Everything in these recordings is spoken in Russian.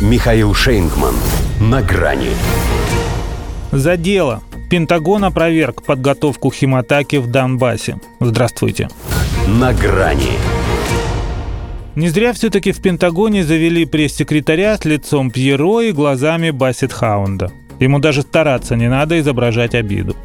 Михаил Шейнгман. На грани. За дело. Пентагон опроверг подготовку химатаки в Донбассе. Здравствуйте. На грани. Не зря все-таки в Пентагоне завели пресс-секретаря с лицом Пьеро и глазами Бассет Хаунда. Ему даже стараться не надо изображать обиду.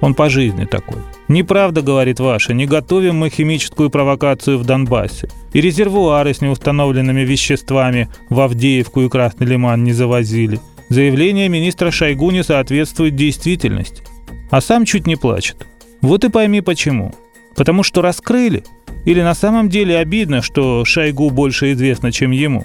Он по жизни такой. Неправда, говорит Ваша, не готовим мы химическую провокацию в Донбассе. И резервуары с неустановленными веществами в Авдеевку и Красный Лиман не завозили. Заявление министра Шойгу не соответствует действительности. А сам чуть не плачет. Вот и пойми почему. Потому что раскрыли. Или на самом деле обидно, что Шойгу больше известно, чем ему.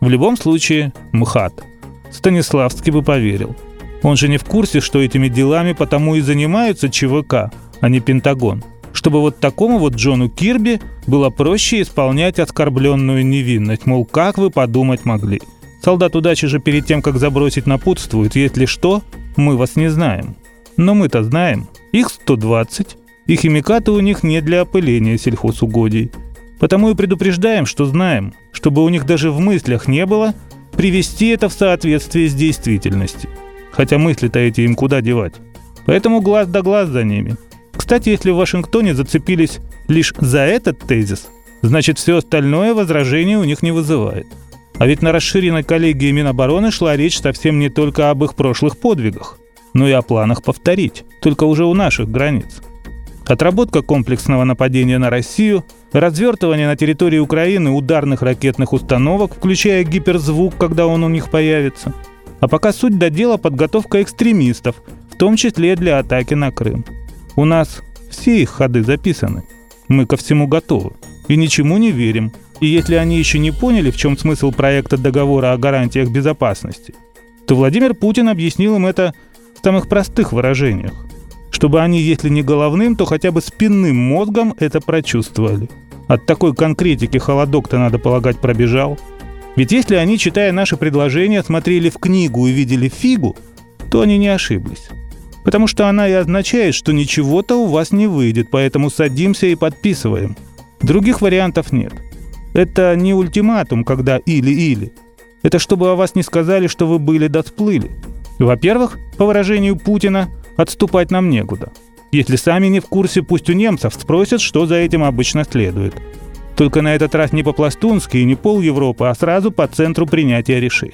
В любом случае, МХАТ. Станиславский бы поверил. Он же не в курсе, что этими делами потому и занимаются ЧВК, а не Пентагон. Чтобы вот такому вот Джону Кирби было проще исполнять оскорбленную невинность. Мол, как вы подумать могли? Солдат удачи же перед тем, как забросить, напутствует. Если что, мы вас не знаем. Но мы-то знаем. Их 120, и химикаты у них не для опыления сельхозугодий. Потому и предупреждаем, что знаем, чтобы у них даже в мыслях не было привести это в соответствие с действительностью. Хотя мысли-то эти им куда девать. Поэтому глаз да глаз за ними. Кстати, если в Вашингтоне зацепились лишь за этот тезис, значит все остальное возражение у них не вызывает. А ведь на расширенной коллегии Минобороны шла речь совсем не только об их прошлых подвигах, но и о планах повторить, только уже у наших границ. Отработка комплексного нападения на Россию, развертывание на территории Украины ударных ракетных установок, включая гиперзвук, когда он у них появится. А пока суть до дела подготовка экстремистов, в том числе для атаки на Крым. У нас все их ходы записаны. Мы ко всему готовы. И ничему не верим. И если они еще не поняли, в чем смысл проекта договора о гарантиях безопасности, то Владимир Путин объяснил им это в самых простых выражениях. Чтобы они, если не головным, то хотя бы спинным мозгом это прочувствовали. От такой конкретики холодок-то, надо полагать, пробежал. Ведь если они, читая наши предложения, смотрели в книгу и видели фигу, то они не ошиблись. Потому что она и означает, что ничего-то у вас не выйдет, поэтому садимся и подписываем. Других вариантов нет. Это не ультиматум, когда или-или. Это чтобы о вас не сказали, что вы были да сплыли. Во-первых, по выражению Путина, отступать нам некуда. Если сами не в курсе, пусть у немцев спросят, что за этим обычно следует. Только на этот раз не по-пластунски и не пол Европы, а сразу по центру принятия решений.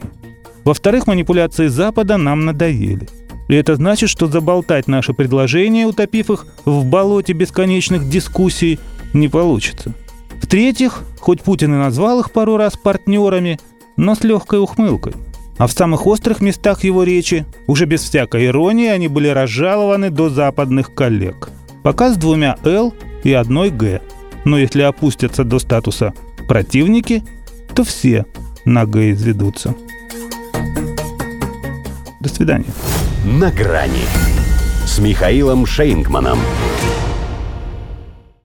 Во-вторых, манипуляции Запада нам надоели. И это значит, что заболтать наши предложения, утопив их в болоте бесконечных дискуссий, не получится. В-третьих, хоть Путин и назвал их пару раз партнерами, но с легкой ухмылкой. А в самых острых местах его речи, уже без всякой иронии, они были разжалованы до западных коллег. Пока с двумя «Л» и одной «Г». Но если опустятся до статуса «противники», то все «Г» изведутся. До свидания. На грани с Михаилом Шейнгманом.